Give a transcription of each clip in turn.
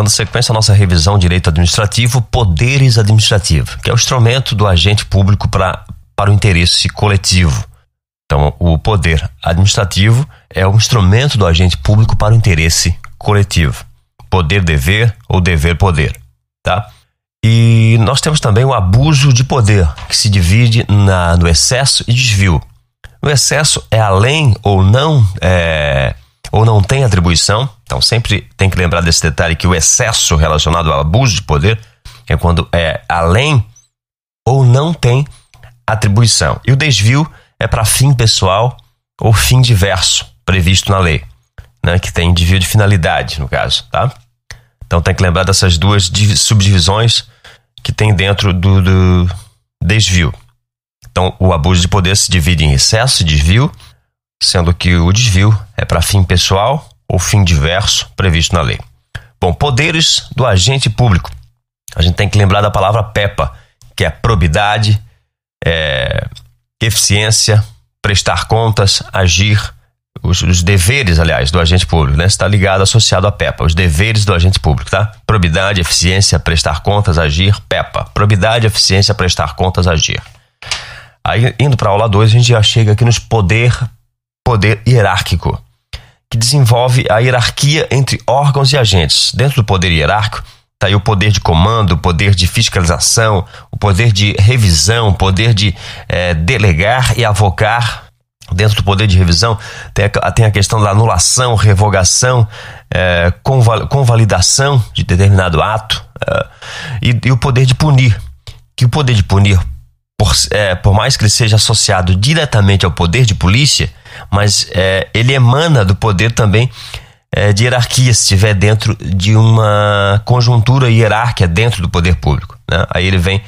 dando sequência à nossa revisão direito administrativo, poderes administrativos, que é o instrumento do agente público pra, para o interesse coletivo. Então, o poder administrativo é o instrumento do agente público para o interesse coletivo. Poder-dever ou dever-poder, tá? E nós temos também o abuso de poder, que se divide na, no excesso e desvio. O excesso é além ou não é, ou não tem atribuição. Então sempre tem que lembrar desse detalhe que o excesso relacionado ao abuso de poder é quando é além ou não tem atribuição. E o desvio é para fim pessoal ou fim diverso previsto na lei, né, que tem desvio de finalidade no caso, tá? Então tem que lembrar dessas duas subdivisões que tem dentro do, do desvio. Então, o abuso de poder se divide em excesso e desvio, sendo que o desvio é para fim pessoal ou fim diverso previsto na lei. Bom, poderes do agente público. A gente tem que lembrar da palavra PEPA, que é probidade, é, eficiência, prestar contas, agir, os, os, deveres, aliás, do agente público, né? Está ligado, associado à PEPA, os deveres do agente público, tá? Probidade, eficiência, prestar contas, agir, PEPA. Probidade, eficiência, prestar contas, agir. Aí, indo para a aula 2, a gente já chega aqui nos poder, poder hierárquico, que desenvolve a hierarquia entre órgãos e agentes. Dentro do poder hierárquico, está aí o poder de comando, o poder de fiscalização, o poder de revisão, o poder de é, delegar e avocar. Dentro do poder de revisão, tem a, tem a questão da anulação, revogação, é, convalidação de determinado ato é, e, e o poder de punir. Que o poder de punir por, por mais que ele seja associado diretamente ao poder de polícia, mas é, ele emana do poder também é, de hierarquia, se estiver dentro de uma conjuntura hierárquica dentro do poder público. Né? Aí ele vem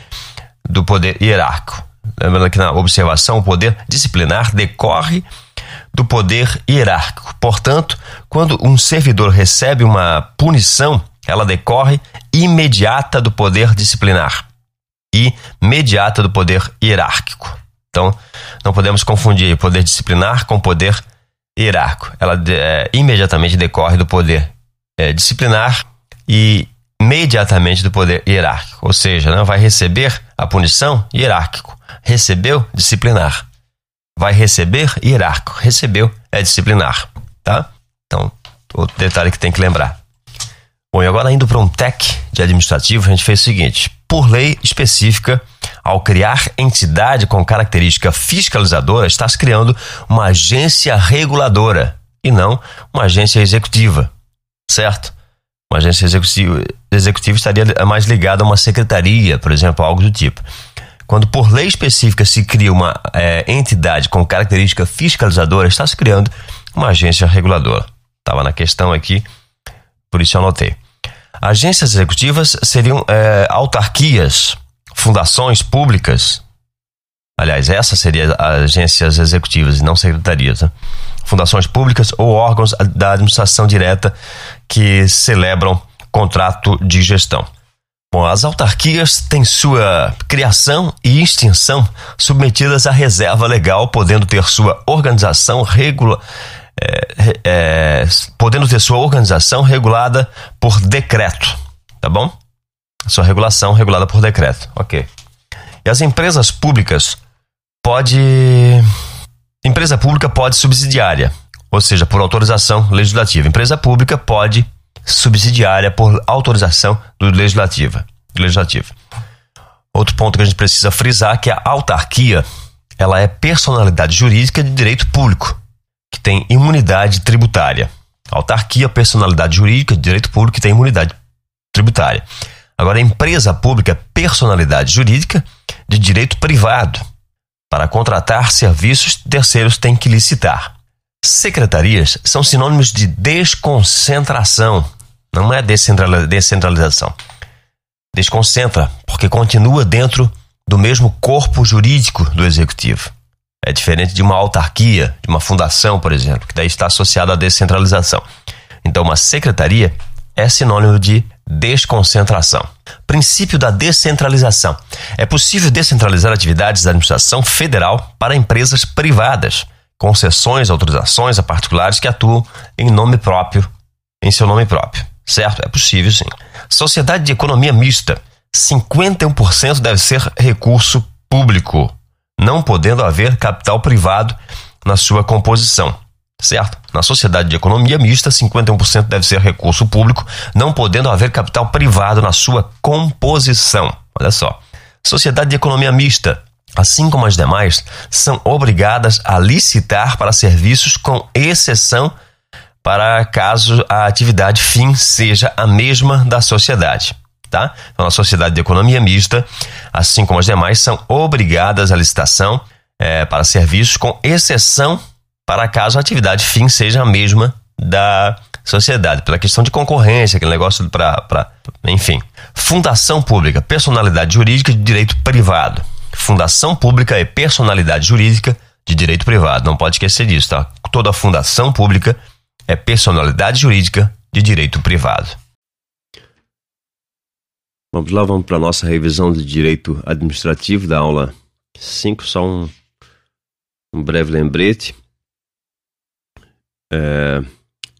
do poder hierárquico. Lembrando que na observação, o poder disciplinar decorre do poder hierárquico. Portanto, quando um servidor recebe uma punição, ela decorre imediata do poder disciplinar e do poder hierárquico. Então, não podemos confundir poder disciplinar com poder hierárquico. Ela é, imediatamente decorre do poder é, disciplinar e imediatamente do poder hierárquico. Ou seja, né, vai receber a punição hierárquico. Recebeu disciplinar. Vai receber hierárquico. Recebeu é disciplinar. Tá? Então, outro detalhe que tem que lembrar. Bom, e agora indo para um tech de administrativo, a gente fez o seguinte: por lei específica, ao criar entidade com característica fiscalizadora, está se criando uma agência reguladora e não uma agência executiva, certo? Uma agência executiva, executiva estaria mais ligada a uma secretaria, por exemplo, algo do tipo. Quando por lei específica se cria uma é, entidade com característica fiscalizadora, está se criando uma agência reguladora. Estava na questão aqui, por isso eu anotei. Agências executivas seriam é, autarquias, fundações públicas. Aliás, essas seriam agências executivas e não secretarias. Né? Fundações públicas ou órgãos da administração direta que celebram contrato de gestão. Bom, as autarquias têm sua criação e extinção submetidas à reserva legal, podendo ter sua organização regula, é, é, podendo ter sua organização regulada por decreto, tá bom? Sua regulação regulada por decreto, ok. E as empresas públicas pode empresa pública pode subsidiária, ou seja, por autorização legislativa. Empresa pública pode subsidiária por autorização do legislativa, legislativo. Outro ponto que a gente precisa frisar é que a autarquia ela é personalidade jurídica de direito público que tem imunidade tributária. Autarquia, personalidade jurídica, direito público que tem imunidade tributária. Agora, empresa pública, personalidade jurídica de direito privado. Para contratar serviços, terceiros têm que licitar. Secretarias são sinônimos de desconcentração, não é descentralização. Desconcentra, porque continua dentro do mesmo corpo jurídico do executivo. É diferente de uma autarquia, de uma fundação, por exemplo, que daí está associado à descentralização. Então, uma secretaria é sinônimo de desconcentração. Princípio da descentralização. É possível descentralizar atividades da administração federal para empresas privadas, concessões, autorizações a particulares que atuam em nome próprio, em seu nome próprio. certo? É possível sim. Sociedade de economia mista, 51% deve ser recurso público, não podendo haver capital privado na sua composição. Certo? Na sociedade de economia mista, 51% deve ser recurso público, não podendo haver capital privado na sua composição. Olha só. Sociedade de economia mista, assim como as demais, são obrigadas a licitar para serviços com exceção para caso a atividade fim seja a mesma da sociedade. Tá? Então, a sociedade de economia mista, assim como as demais, são obrigadas à licitação é, para serviços, com exceção para caso a atividade fim seja a mesma da sociedade, pela questão de concorrência, aquele negócio para. Enfim. Fundação pública, personalidade jurídica de direito privado. Fundação pública é personalidade jurídica de direito privado. Não pode esquecer disso, tá? Toda fundação pública é personalidade jurídica de direito privado. Vamos lá, vamos para a nossa revisão de direito administrativo da aula 5, só um, um breve lembrete. É,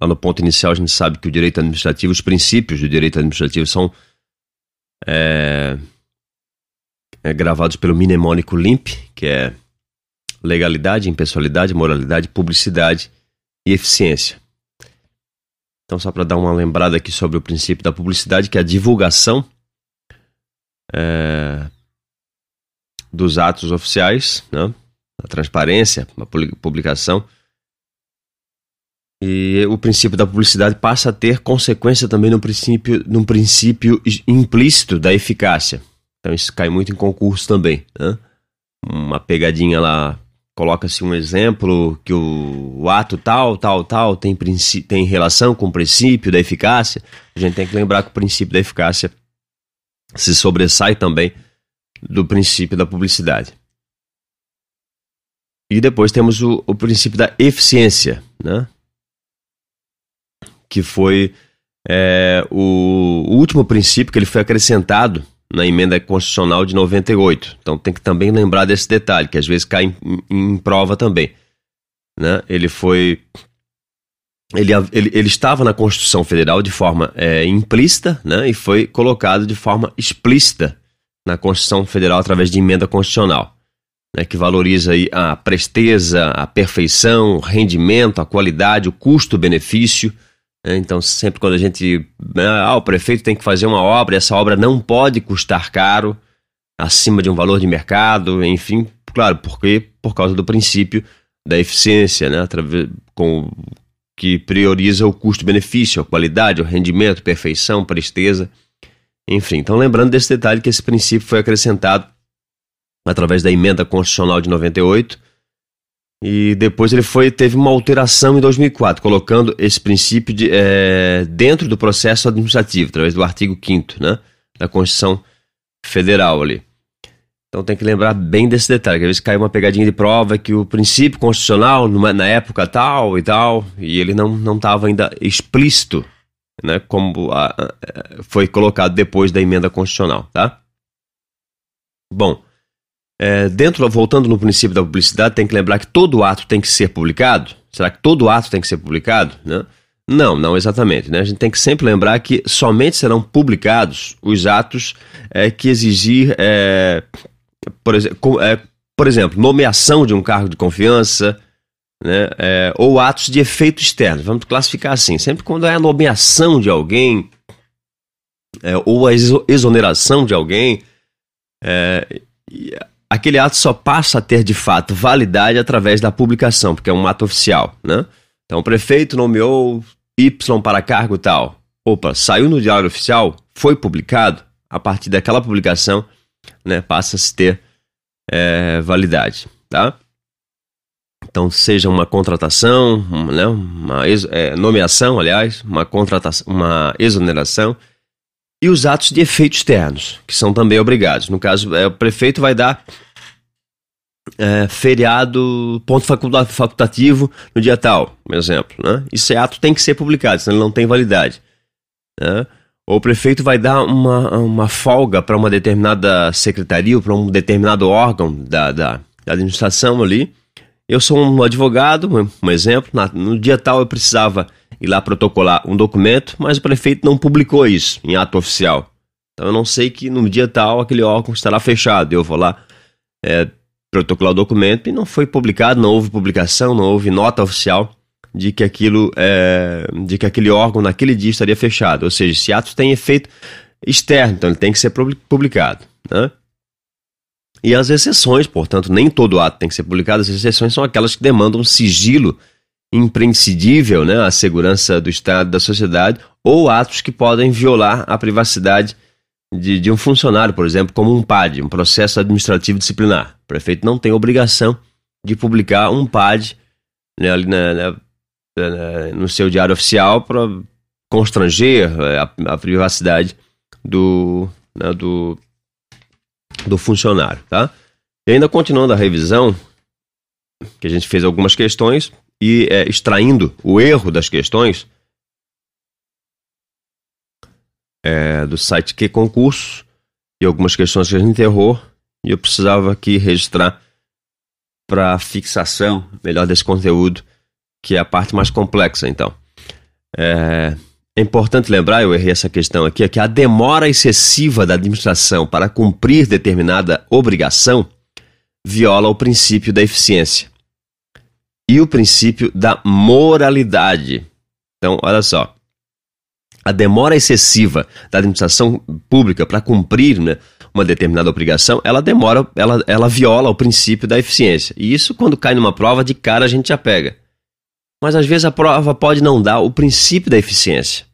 lá no ponto inicial a gente sabe que o direito administrativo, os princípios do direito administrativo são é, é, gravados pelo mnemônico LIMP, que é legalidade, impessoalidade, moralidade, publicidade e eficiência. Então, só para dar uma lembrada aqui sobre o princípio da publicidade, que é a divulgação é, dos atos oficiais, né? a transparência, a publicação. E o princípio da publicidade passa a ter consequência também no princípio, no princípio implícito da eficácia. Então isso cai muito em concurso também. Né? Uma pegadinha lá, coloca-se um exemplo que o, o, ato tal, tal, tal tem, tem relação com o princípio da eficácia. A gente tem que lembrar que o princípio da eficácia se sobressai também do princípio da publicidade. E depois temos o, o princípio da eficiência, né? Que foi é, o, o último princípio que ele foi acrescentado na emenda constitucional de 98. Então tem que também lembrar desse detalhe, que às vezes cai em, em, em prova também. Né? Ele foi. Ele, ele, ele, estava na Constituição Federal de forma é, implícita né? e foi colocado de forma explícita na Constituição Federal através de emenda constitucional, né? que valoriza aí a presteza, a perfeição, o rendimento, a qualidade, o custo-benefício? Então, sempre quando a gente. Né, ah, o prefeito tem que fazer uma obra, essa obra não pode custar caro, acima de um valor de mercado, enfim, claro, porque por causa do princípio da eficiência, né? Com, que prioriza o custo-benefício, a qualidade, o rendimento, perfeição, presteza, enfim. Então, lembrando desse detalhe que esse princípio foi acrescentado através da emenda constitucional de 98 e depois ele foi teve uma alteração em 2004, colocando esse princípio de, é, dentro do processo administrativo, através do artigo 5 né, da Constituição Federal ali. Então tem que lembrar bem desse detalhe, que às vezes cai uma pegadinha de prova que o princípio constitucional, numa, na época tal e tal, e ele não estava ainda explícito, né, como a, a, foi colocado depois da emenda constitucional, tá? Bom, é, dentro, voltando no princípio da publicidade, tem que lembrar que todo ato tem que ser publicado. Será que todo ato tem que ser publicado? Né? Não, não exatamente. Né? A gente tem que sempre lembrar que somente serão publicados os atos é, que exigir, é, por, é, por, exemplo, nomeação de um cargo de confiança, né? É, ou atos de efeito externo. Vamos classificar assim: sempre quando é a nomeação de alguém é, ou a exoneração de alguém, aquele ato só passa a ter de fato validade através da publicação, porque é um ato oficial, né? Então o prefeito nomeou Y para cargo tal. Opa, saiu no diário oficial, foi publicado, a partir daquela publicação, né, passa a se ter é, validade, tá? Então, seja uma contratação, né, uma é, nomeação, aliás, uma contratação, uma exoneração, e os atos de efeito externos, que são também obrigados. No caso, é, o prefeito vai dar é, feriado, ponto facultativo no dia tal, um exemplo. Né? Esse ato tem que ser publicado, senão ele não tem validade. Né? Ou o prefeito vai dar uma, uma folga para uma determinada secretaria ou para um determinado órgão da, da, da administração ali, eu sou um advogado, um exemplo, no dia tal eu precisava ir lá protocolar um documento, mas o prefeito não publicou isso em ato oficial. Então eu não sei que no dia tal aquele órgão estará fechado. Eu vou lá é, protocolar o documento e não foi publicado, não houve publicação, não houve nota oficial de que aquilo é, de que aquele órgão naquele dia estaria fechado. Ou seja, esse ato tem efeito externo, então ele tem que ser publicado. Né? E as exceções, portanto, nem todo ato tem que ser publicado, as exceções são aquelas que demandam sigilo imprescindível né, à segurança do Estado da sociedade ou atos que podem violar a privacidade de, de um funcionário, por exemplo, como um PAD, um processo administrativo disciplinar. O prefeito não tem obrigação de publicar um PAD né, ali na, na, na, no seu diário oficial para constranger é, a, a, privacidade do, né, do, do funcionário. Tá? E ainda continuando a revisão, que a gente fez algumas questões, e é, extraindo o erro das questões é, do site Que Concurso e algumas questões que a gente errou e eu precisava aqui registrar para fixação melhor desse conteúdo, que é a parte mais complexa, então. É, é importante lembrar, eu errei essa questão aqui, é que a demora excessiva da administração para cumprir determinada obrigação viola o princípio da eficiência e o princípio da moralidade. Então, olha só. A demora excessiva da administração pública para cumprir né, uma determinada obrigação, ela demora, ela, ela viola o princípio da eficiência. E isso, quando cai numa prova, de cara a gente já pega. Mas às vezes a prova pode não dar o princípio da eficiência.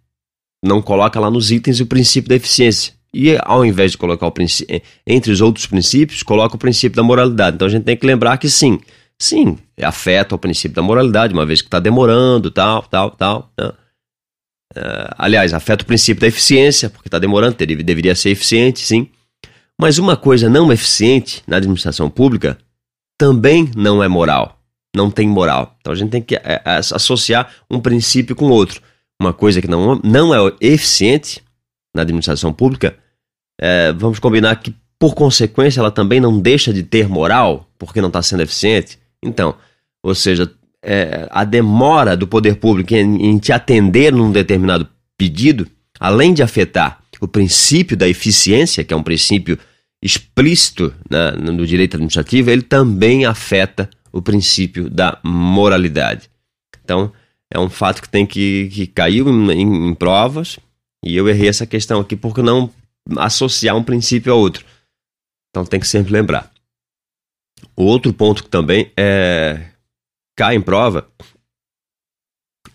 Não coloca lá nos itens o princípio da eficiência. E ao invés de colocar o princípio, entre os outros princípios, coloca o princípio da moralidade. Então a gente tem que lembrar que sim, sim, afeta o princípio da moralidade, uma vez que está demorando, tal, tal, tal. Né? Uh, aliás, afeta o princípio da eficiência, porque está demorando, teria, deveria ser eficiente, sim. Mas uma coisa não eficiente na administração pública também não é moral, não tem moral. Então a gente tem que é, é, associar um princípio com outro. Uma coisa que não, não é eficiente na administração pública, é, vamos combinar que, por consequência, ela também não deixa de ter moral, porque não está sendo eficiente. Então, ou seja, é, a demora do poder público em, em te atender num determinado pedido, além de afetar o princípio da eficiência, que é um princípio explícito né, no direito administrativo, ele também afeta o princípio da moralidade. Então, é um fato que tem que, que caiu em, em, em provas, e eu errei essa questão aqui porque não associar um princípio a outro. Então tem que sempre lembrar. O outro ponto que também é, cai em prova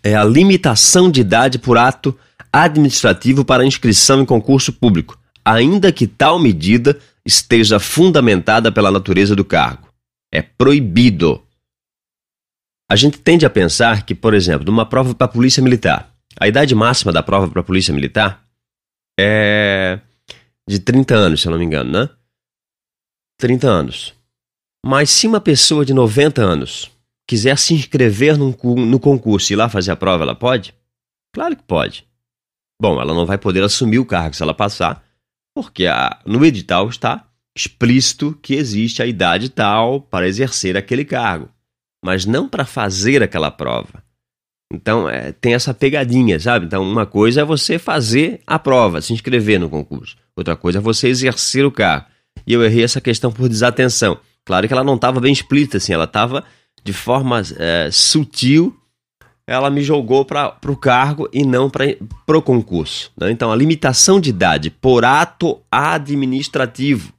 é a limitação de idade por ato administrativo para inscrição em concurso público, ainda que tal medida esteja fundamentada pela natureza do cargo. É proibido. A gente tende a pensar que, por exemplo, numa prova para a Polícia Militar, a idade máxima da prova para a Polícia Militar é de 30 anos, se eu não me engano, né? 30 anos. Mas se uma pessoa de 90 anos quiser se inscrever no, no concurso e ir lá fazer a prova, ela pode? Claro que pode. Bom, ela não vai poder assumir o cargo se ela passar, porque a, no edital está explícito que existe a idade tal para exercer aquele cargo, mas não para fazer aquela prova. Então, é, tem essa pegadinha, sabe? Então, uma coisa é você fazer a prova, se inscrever no concurso. Outra coisa é você exercer o cargo. E eu errei essa questão por desatenção. Claro que ela não estava bem explícita, assim, ela estava de forma é, sutil, ela me jogou para o cargo e não para o concurso. Né? Então, a limitação de idade por ato administrativo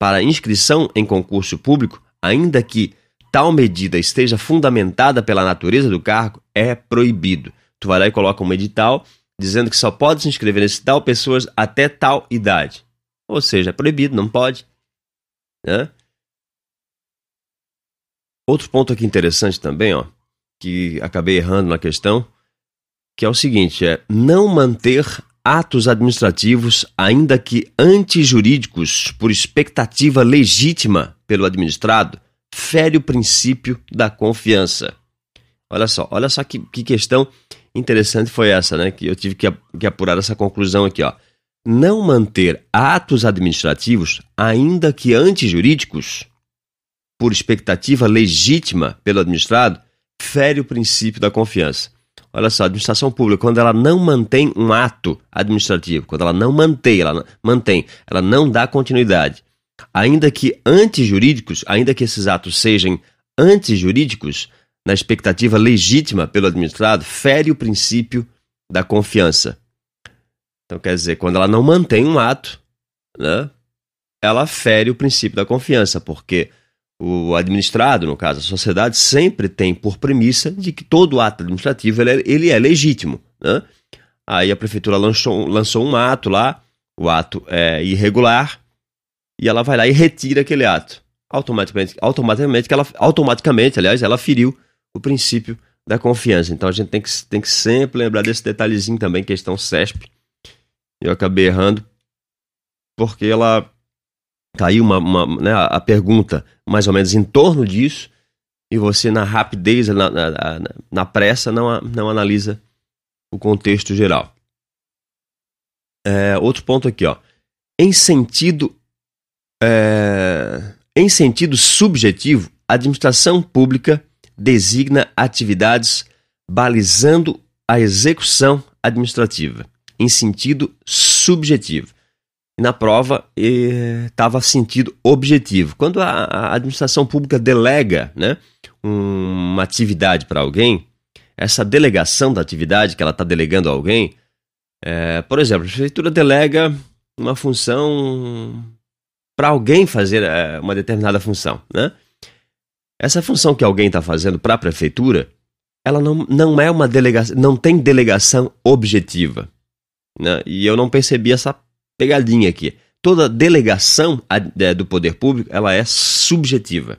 para inscrição em concurso público, ainda que tal medida esteja fundamentada pela natureza do cargo, é proibido. Tu vai lá e coloca um edital dizendo que só pode se inscrever nesse tal pessoas até tal idade. Ou seja, é proibido, não pode. Né? Outro ponto aqui interessante também, ó, que acabei errando na questão, que é o seguinte, é não manter atos administrativos, ainda que antijurídicos, por expectativa legítima pelo administrado, fere o princípio da confiança. Olha só, olha só que, que questão interessante foi essa, né? Que eu tive que, que apurar essa conclusão aqui, ó. Não manter atos administrativos, ainda que antijurídicos, por expectativa legítima pelo administrado, fere o princípio da confiança. Olha só, a administração pública, quando ela não mantém um ato administrativo, quando ela não mantém, ela mantém, ela não dá continuidade, ainda que antijurídicos, ainda que esses atos sejam antijurídicos, na expectativa legítima pelo administrado, fere o princípio da confiança. Então, quer dizer, quando ela não mantém um ato, né, ela fere o princípio da confiança, porque o administrado, no caso a sociedade, sempre tem por premissa de que todo ato administrativo ele é, ele é legítimo. Né? Aí a prefeitura lançou, lançou um ato lá, o ato é irregular, e ela vai lá e retira aquele ato. Automaticamente, automaticamente, ela, automaticamente aliás, ela feriu o princípio da confiança. Então a gente tem que, tem que sempre lembrar desse detalhezinho também, questão CESP. Eu acabei errando, porque ela caiu uma, uma né, a pergunta mais ou menos em torno disso, e você, na rapidez, na, na, na pressa, não, não analisa o contexto geral. É, outro ponto aqui, ó. Em sentido, é, em sentido subjetivo, a administração pública designa atividades balizando a execução administrativa, em sentido subjetivo na prova estava sentido objetivo. Quando a, a, administração pública delega né, uma atividade para alguém, essa delegação da atividade que ela está delegando a alguém, é, por exemplo, a prefeitura delega uma função para alguém fazer é, uma determinada função. Né? Essa função que alguém está fazendo para a prefeitura, ela não, não é uma delegação, não tem delegação objetiva. Né? E eu não percebi essa pegadinha aqui. Toda delegação é, do poder público ela é subjetiva.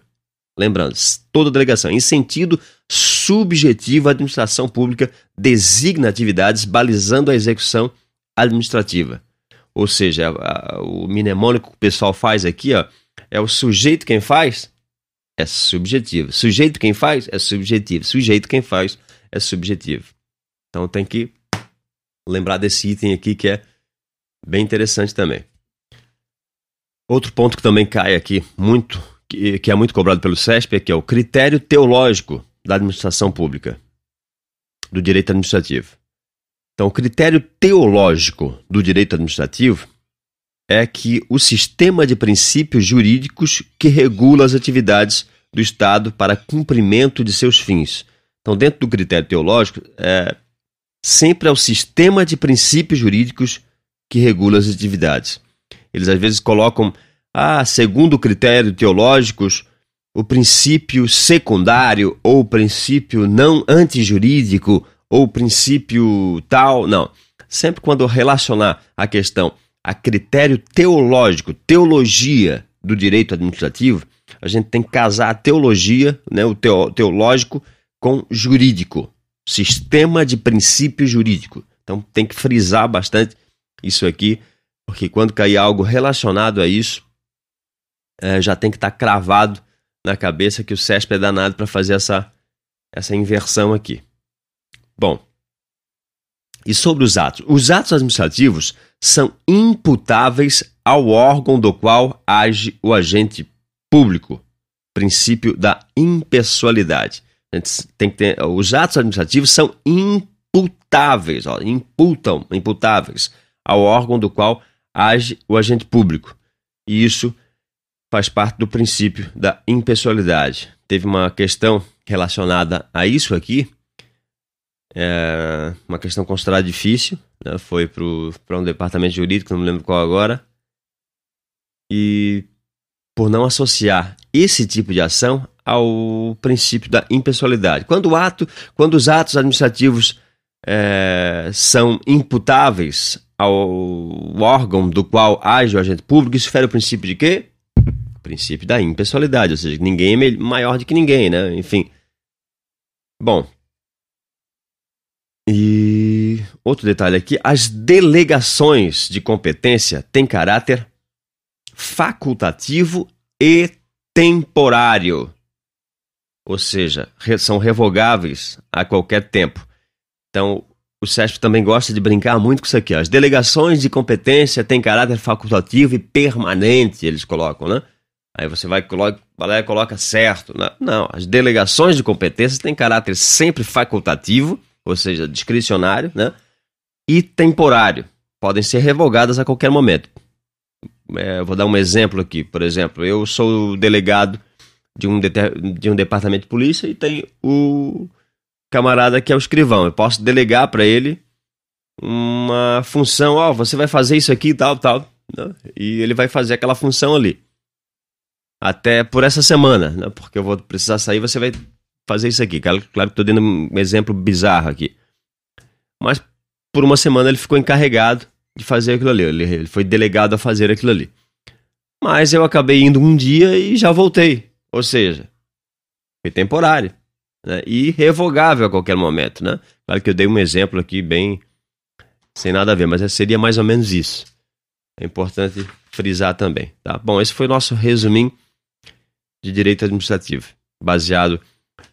Lembrando, toda delegação, em sentido subjetivo, a administração pública designa atividades balizando a execução administrativa. Ou seja, a, a, o mnemônico que o pessoal faz aqui ó, é o sujeito quem faz é subjetivo. Sujeito quem faz é subjetivo. Sujeito quem faz é subjetivo. Então tem que lembrar desse item aqui que é Bem interessante também. Outro ponto que também cai aqui muito, que, que é muito cobrado pelo CESP, é que é o critério teológico da administração pública, do direito administrativo. Então, o critério teológico do direito administrativo é que o sistema de princípios jurídicos que regula as atividades do Estado para cumprimento de seus fins. Então, dentro do critério teológico, é, sempre é o sistema de princípios jurídicos que regula as atividades. Eles às vezes colocam, ah, segundo critérios teológicos, o princípio secundário ou o princípio não antijurídico ou o princípio tal. Não. Sempre quando relacionar a questão a critério teológico, teologia do direito administrativo, a gente tem que casar a teologia, né, o teo, teológico, com jurídico, sistema de princípio jurídico. Então tem que frisar bastante isso aqui, porque quando cair algo relacionado a isso, é, já tem que estar tá cravado na cabeça que o CESP é danado para fazer essa, essa inversão aqui. Bom, e sobre os atos? Os atos administrativos são imputáveis ao órgão do qual age o agente público. Princípio da impessoalidade. tem que ter, os atos administrativos são imputáveis, ó, imputam, imputáveis ao órgão do qual age o agente público. E isso faz parte do princípio da impessoalidade. Teve uma questão relacionada a isso aqui, é uma questão considerada difícil, né? foi para um departamento jurídico, não me lembro qual agora, e por não associar esse tipo de ação ao princípio da impessoalidade. Quando o ato, quando os atos administrativos é, são imputáveis ao órgão do qual age o agente público, isso fere o princípio de quê? O princípio da impessoalidade, ou seja, ninguém é maior do que ninguém, né? Enfim. Bom. E outro detalhe aqui: as delegações de competência têm caráter facultativo e temporário. Ou seja, são revogáveis a qualquer tempo. Então, o SESP também gosta de brincar muito com isso aqui. As delegações de competência têm caráter facultativo e permanente, eles colocam, né? Aí você vai, coloca, e coloca certo. Não, não, as delegações de competências têm caráter sempre facultativo, ou seja, discricionário, né? E temporário. Podem ser revogadas a qualquer momento. É, vou dar um exemplo aqui. Por exemplo, eu sou delegado de um, de um departamento de polícia e tem o camarada que é o escrivão. Eu posso delegar para ele uma função, ó, oh, você vai fazer isso aqui, tal, tal, né? e ele vai fazer aquela função ali. Até por essa semana, né? Porque eu vou precisar sair, você vai fazer isso aqui. Claro, claro que estou dando um exemplo bizarro aqui. Mas por uma semana ele ficou encarregado de fazer aquilo ali. Ele, ele foi delegado a fazer aquilo ali. Mas eu acabei indo um dia e já voltei. Ou seja, foi temporário. Né? E revogável a qualquer momento, né? Claro que eu dei um exemplo aqui bem sem nada a ver, mas seria mais ou menos isso. É importante frisar também, tá? Bom, esse foi o nosso resuminho de direito administrativo, baseado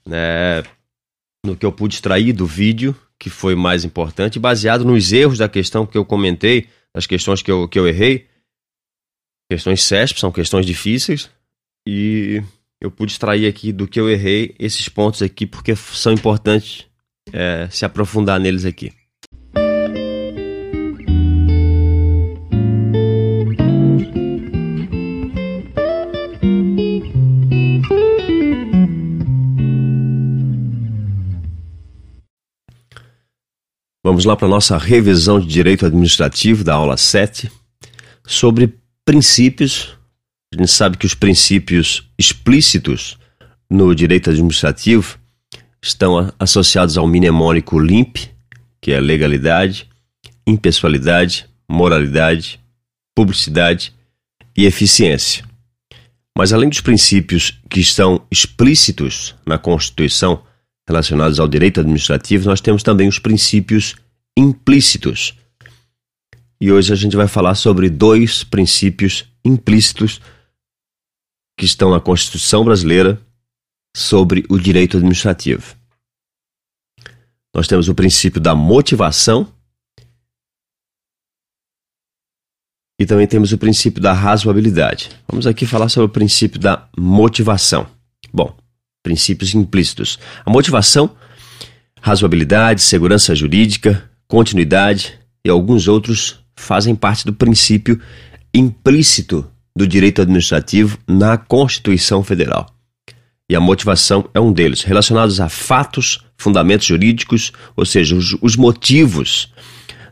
né, no que eu pude extrair do vídeo, que foi mais importante, baseado nos erros da questão que eu comentei, das questões que eu, que eu errei. Questões CESP, são questões difíceis, e eu pude extrair aqui do que eu errei esses pontos aqui, porque são importantes é, se aprofundar neles aqui. Vamos lá para a nossa revisão de direito administrativo da aula 7 sobre princípios. A gente sabe que os princípios explícitos no direito administrativo estão associados ao mnemônico LIMP, que é legalidade, impessoalidade, moralidade, publicidade e eficiência. Mas além dos princípios que estão explícitos na Constituição relacionados ao direito administrativo, nós temos também os princípios implícitos. E hoje a gente vai falar sobre dois princípios implícitos que estão na Constituição brasileira sobre o direito administrativo. Nós temos o princípio da motivação e também temos o princípio da razoabilidade. Vamos aqui falar sobre o princípio da motivação. Bom, princípios implícitos. A motivação, razoabilidade, segurança jurídica, continuidade e alguns outros fazem parte do princípio implícito do direito administrativo na Constituição Federal. E a motivação é um deles, relacionados a fatos, fundamentos jurídicos, ou seja, os, os motivos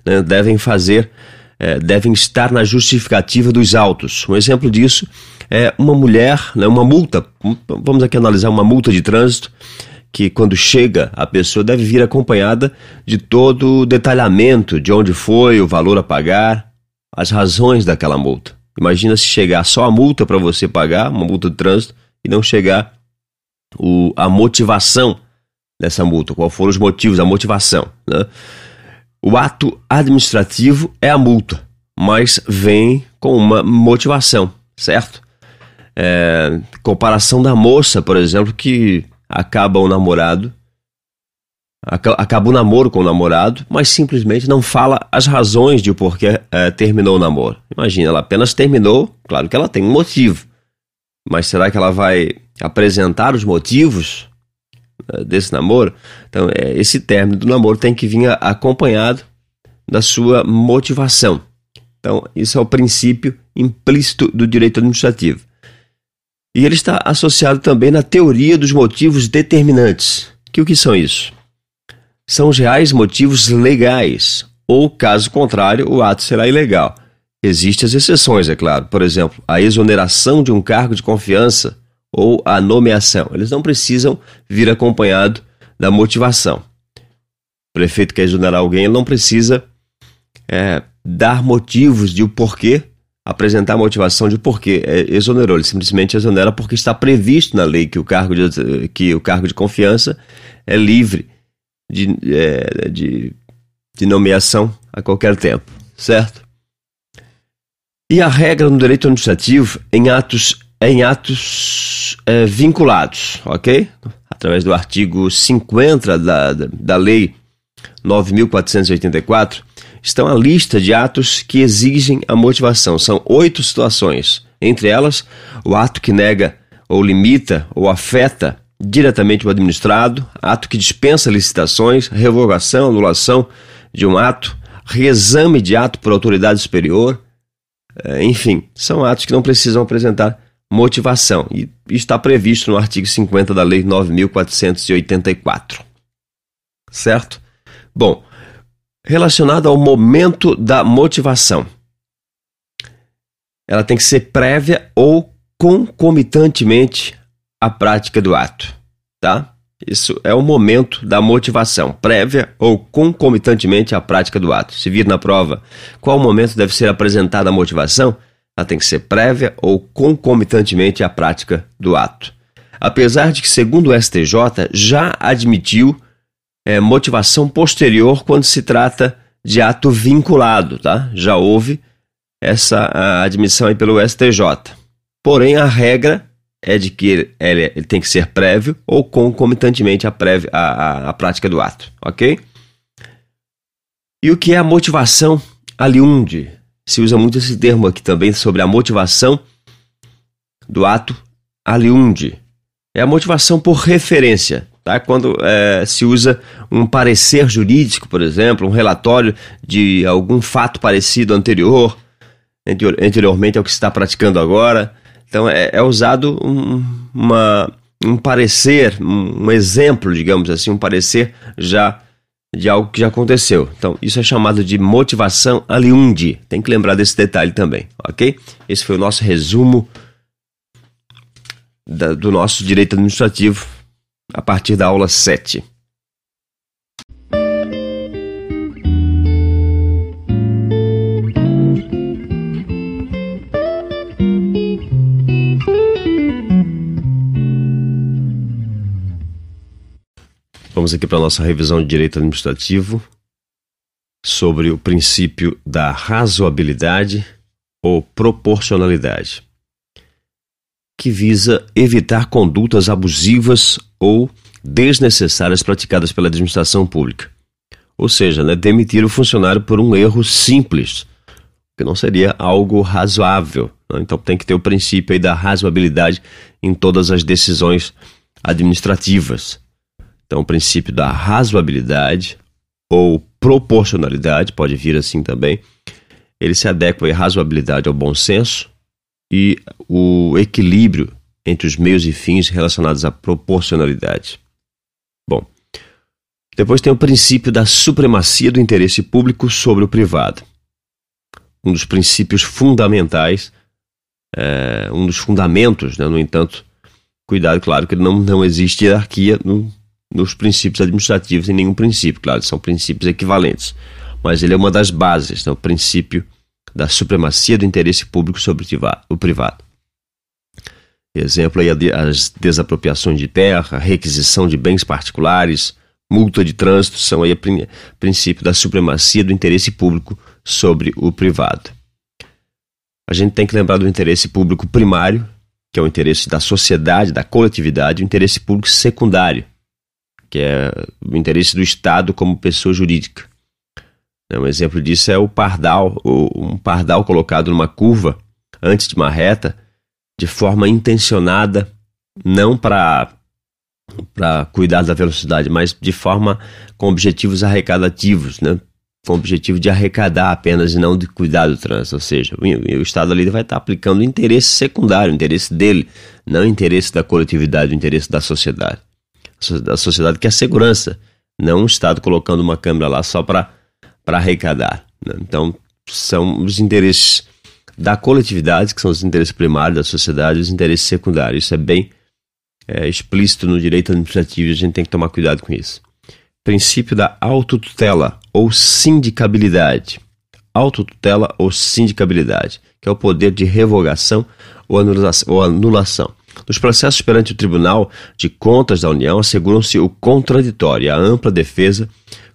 né, devem fazer, é, devem estar na justificativa dos autos. Um exemplo disso é uma mulher, né, uma multa, vamos aqui analisar uma multa de trânsito, que quando chega a pessoa deve vir acompanhada de todo o detalhamento de onde foi, o valor a pagar, as razões daquela multa. Imagina se chegar só a multa para você pagar, uma multa de trânsito, e não chegar o, a motivação dessa multa, qual foram os motivos, a motivação. Né? O ato administrativo é a multa, mas vem com uma motivação, certo? É, comparação da moça, por exemplo, que acaba o namorado, acaba o namoro com o namorado, mas simplesmente não fala as razões de porquê é, terminou o namoro. Imagina, ela apenas terminou, claro que ela tem um motivo, mas será que ela vai apresentar os motivos é, desse namoro? Então, é, esse término do namoro tem que vir acompanhado da sua motivação. Então, isso é o princípio implícito do direito administrativo. E ele está associado também na teoria dos motivos determinantes. Que o que são isso? São os reais motivos legais, ou caso contrário, o ato será ilegal. Existem as exceções, é claro. Por exemplo, a exoneração de um cargo de confiança ou a nomeação. Eles não precisam vir acompanhado da motivação. O prefeito quer exonerar alguém, ele não precisa é, dar motivos de o porquê apresentar a motivação de por que é, exonerou. Ele simplesmente exonera porque está previsto na lei que o cargo de, que o cargo de confiança é livre de, é, de, de nomeação a qualquer tempo, certo? E a regra no direito administrativo em atos em atos é, vinculados, ok? Através do artigo 50 da, da, Lei 9.484, estão a lista de atos que exigem a motivação. São oito situações. Entre elas, o ato que nega ou limita ou afeta diretamente o administrado, ato que dispensa licitações, revogação, anulação de um ato, reexame de ato por autoridade superior, é, enfim, são atos que não precisam apresentar motivação e está previsto no artigo 50 da Lei 9484. Certo? Bom, relacionado ao momento da motivação. Ela tem que ser prévia ou concomitantemente à prática do ato, tá? Isso é o momento da motivação, prévia ou concomitantemente à prática do ato. Se vir na prova qual momento deve ser apresentada a motivação, ela tem que ser prévia ou concomitantemente à prática do ato. Apesar de que, segundo o STJ, já admitiu é, motivação posterior quando se trata de ato vinculado, tá? Já houve essa admissão aí pelo STJ. Porém, a regra é de que ele, ele, ele tem que ser prévio ou concomitantemente à, prévia, à, à, à prática do ato, ok? E o que é a motivação aliunde? Se usa muito esse termo aqui também sobre a motivação do ato aliunde. É a motivação por referência, tá? Quando é, se usa um parecer jurídico, por exemplo, um relatório de algum fato parecido anterior, anteriormente ao que se está praticando agora, então é, é usado um, uma, um parecer, um, um, exemplo, digamos assim, um parecer já de algo que já aconteceu. Então isso é chamado de motivação aliundi. Tem que lembrar desse detalhe também, ok? Esse foi o nosso resumo da, do nosso direito administrativo a partir da aula 7. Vamos aqui para a nossa revisão de direito administrativo sobre o princípio da razoabilidade ou proporcionalidade, que visa evitar condutas abusivas ou desnecessárias praticadas pela administração pública. Ou seja, né, demitir o funcionário por um erro simples, que não seria algo razoável. Né? Então tem que ter o princípio da razoabilidade em todas as decisões administrativas. Então, o princípio da razoabilidade ou proporcionalidade, pode vir assim também, ele se adequa à razoabilidade ao bom senso e o equilíbrio entre os meios e fins relacionados à proporcionalidade. Bom, depois tem o princípio da supremacia do interesse público sobre o privado. Um dos princípios fundamentais, é, um dos fundamentos, né? no entanto, cuidado, claro, que não, não existe hierarquia no, nos princípios administrativos em nenhum princípio, claro, são princípios equivalentes. Mas ele é uma das bases, né, o princípio da supremacia do interesse público sobre o privado. Exemplo aí as desapropriações de terra, requisição de bens particulares, multa de trânsito são aí o princípio da supremacia do interesse público sobre o privado. A gente tem que lembrar do interesse público primário, que é o interesse da sociedade, da coletividade, e o interesse público secundário, que é o interesse do Estado como pessoa jurídica. Né, um exemplo disso é o pardal, um pardal colocado numa curva antes de uma reta, de forma intencionada, não para para cuidar da velocidade, mas de forma com objetivos arrecadativos, né? com o objetivo de arrecadar apenas e não de cuidar do trânsito. Ou seja, o, o Estado ali vai estar aplicando o interesse secundário, o interesse dele, não o interesse da coletividade, o interesse da sociedade da sociedade, que é a segurança, não um Estado colocando uma câmera lá só para arrecadar. Né? Então, são os interesses da coletividade, que são os interesses primários da sociedade, e os interesses secundários. Isso é bem é, explícito no direito administrativo e a gente tem que tomar cuidado com isso. Princípio da autotutela ou sindicabilidade. Autotutela ou sindicabilidade, que é o poder de revogação. Ou anulação. Nos processos perante o Tribunal de Contas da União, asseguram-se o contraditório e a ampla defesa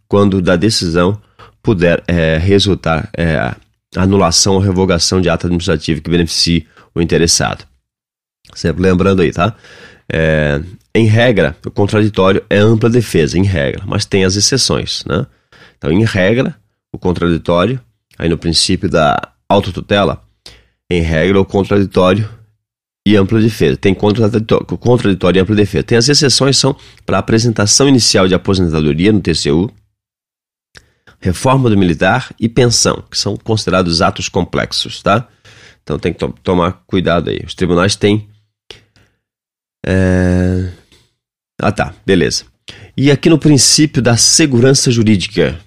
quando da decisão puder é, resultar é, anulação ou revogação de ato administrativo que beneficie o interessado. Sempre lembrando aí, tá? É, em regra, o contraditório é ampla defesa, em regra, mas tem as exceções, né? Então, em regra, o contraditório, aí no princípio da autotutela, em regra, o contraditório e ampla defesa. Tem contraditório, contraditório e ampla defesa. Tem as exceções são para apresentação inicial de aposentadoria no TCU, reforma do militar e pensão, que são considerados atos complexos, tá? Então tem que to tomar cuidado aí. Os tribunais têm. É... Ah tá, beleza. E aqui no princípio da segurança jurídica,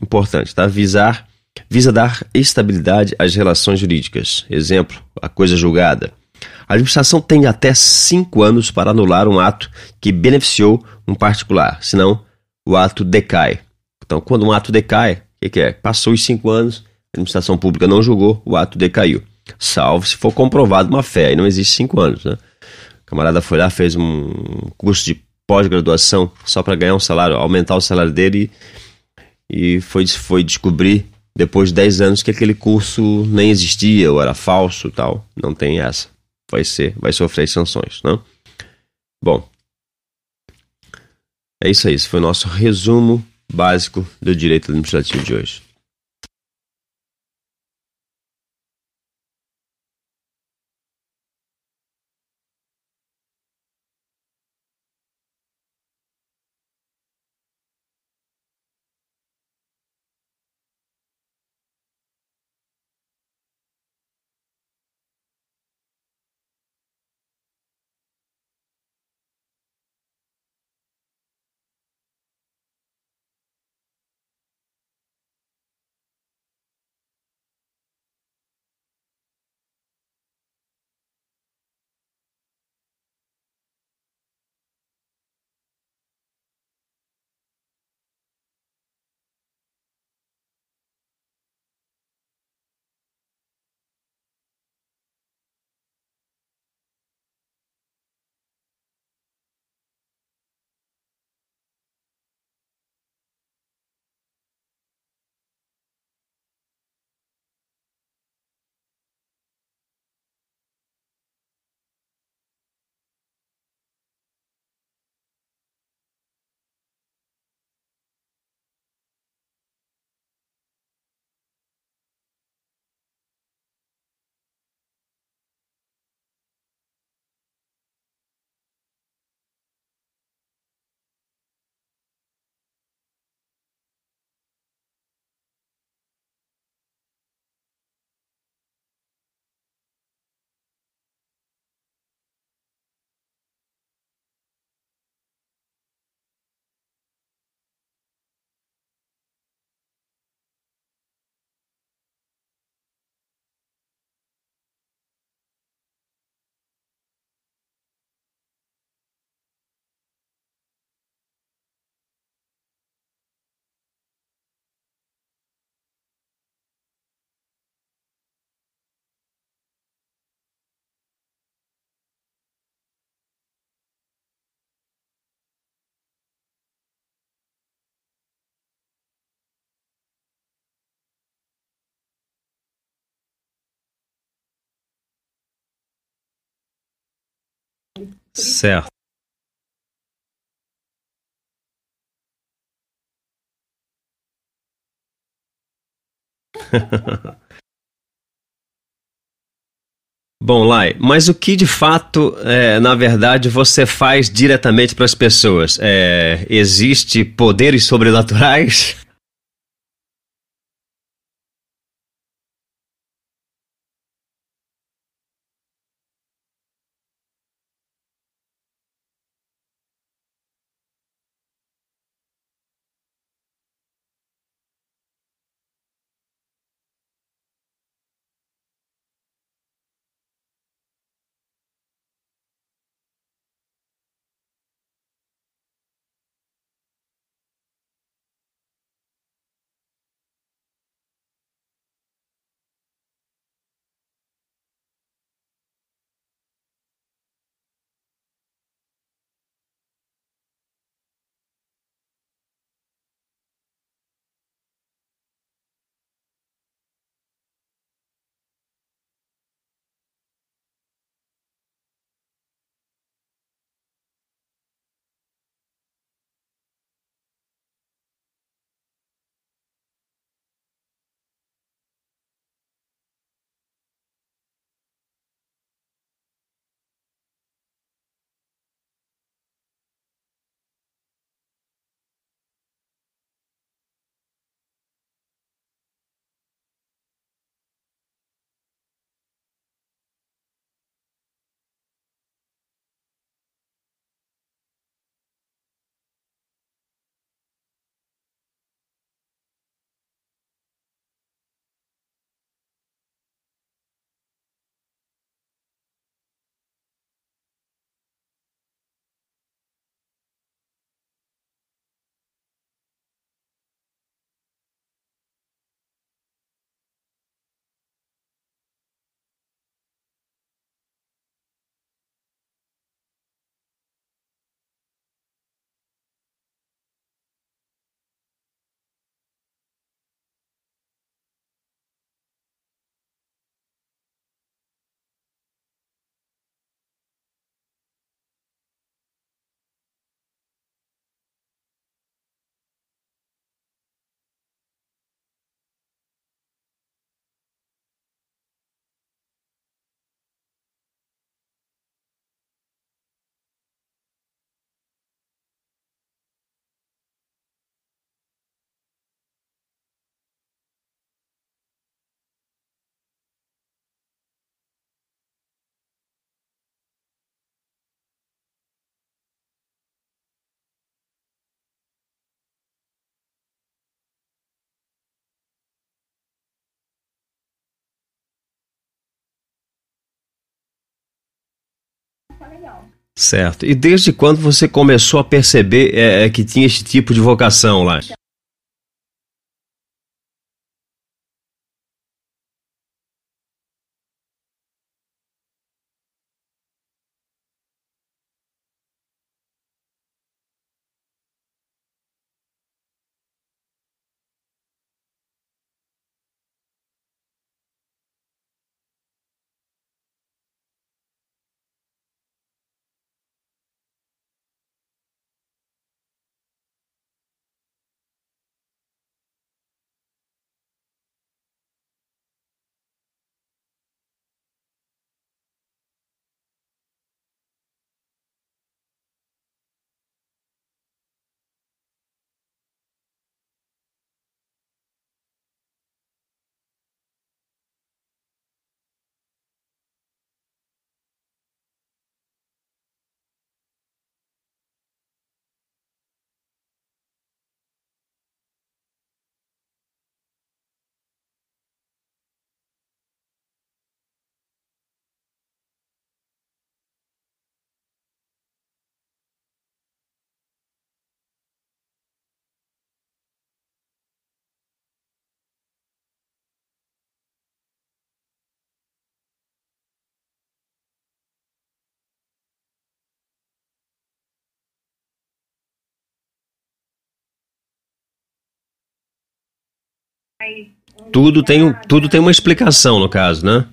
importante, tá? Visar, visa dar estabilidade às relações jurídicas. Exemplo, a coisa julgada. A administração tem até cinco anos para anular um ato que beneficiou um particular, senão o ato decai. Então, quando um ato decai, o que, que, é? Passou os cinco anos, a administração pública não julgou, o ato decaiu. Salvo se for comprovado uma fé, e não existe cinco anos. Né? O camarada foi lá, fez um curso de pós-graduação só para ganhar um salário, aumentar o salário dele e, e foi, foi descobrir depois de 10 anos que aquele curso nem existia ou era falso tal. Não tem essa. Vai ser, vai sofrer sanções, não? Bom, é isso aí. Esse foi o nosso resumo básico do direito administrativo de hoje. Certo. Bom, Lai, mas o que de fato, é, na verdade, você faz diretamente para as pessoas? É, existe poderes sobrenaturais? Certo. E desde quando você começou a perceber é, é que tinha esse tipo de vocação lá? Tudo tem, tudo tem uma explicação, no caso, né?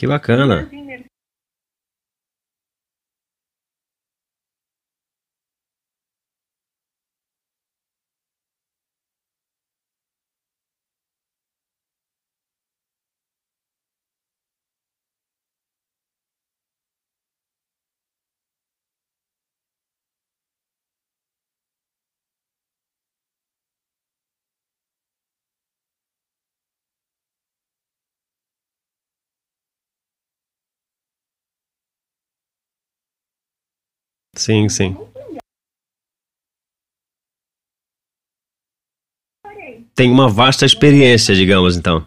Que bacana. Sim, sim. Tem uma vasta experiência, digamos, então.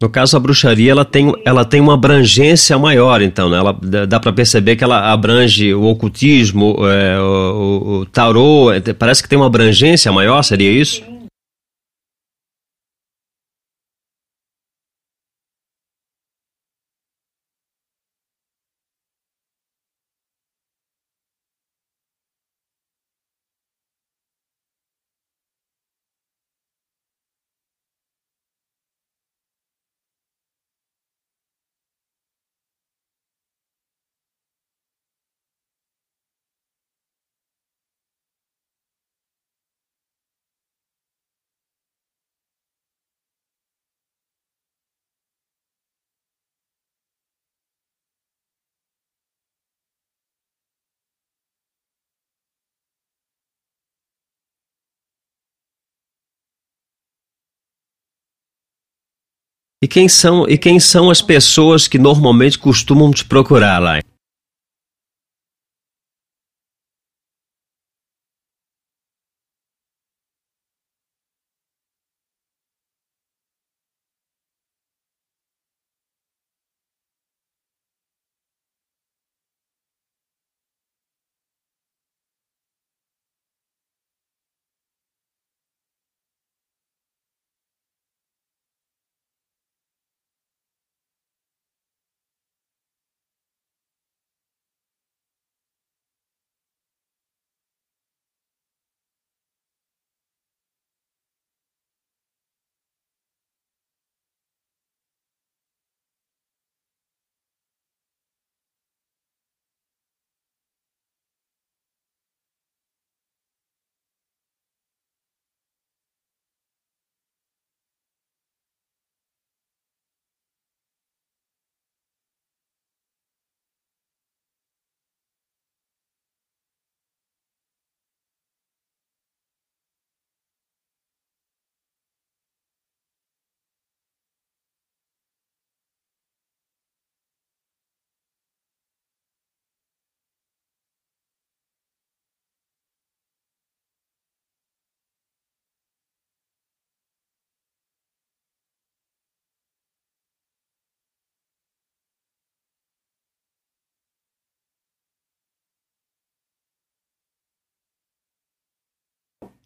No caso, a bruxaria ela tem, ela tem uma abrangência maior, então, né? Ela, dá para perceber que ela abrange o ocultismo, é, o, o, tarô, é, parece que tem uma abrangência maior, seria isso? E quem são e quem são as pessoas que normalmente costumam te procurar lá?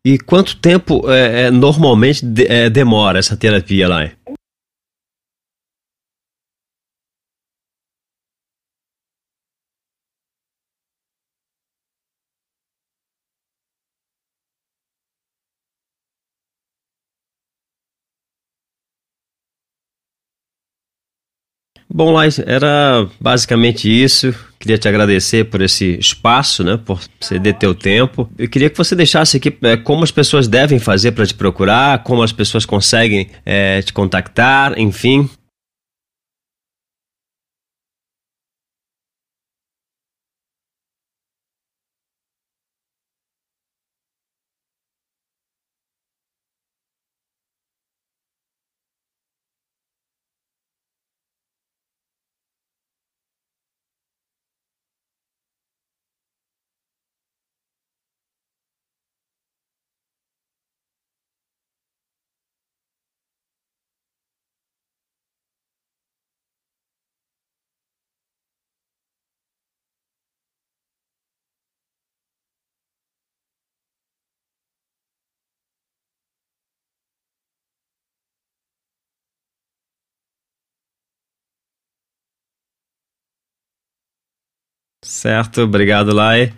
E quanto tempo é, é, normalmente de, é, demora essa terapia lá? Bom, Lais, era basicamente isso. Queria te agradecer por esse espaço, né, por ceder teu tempo. Eu queria que você deixasse aqui é, como as pessoas devem fazer para te procurar, como as pessoas conseguem é, te contactar, enfim. Certo, obrigado, Lai.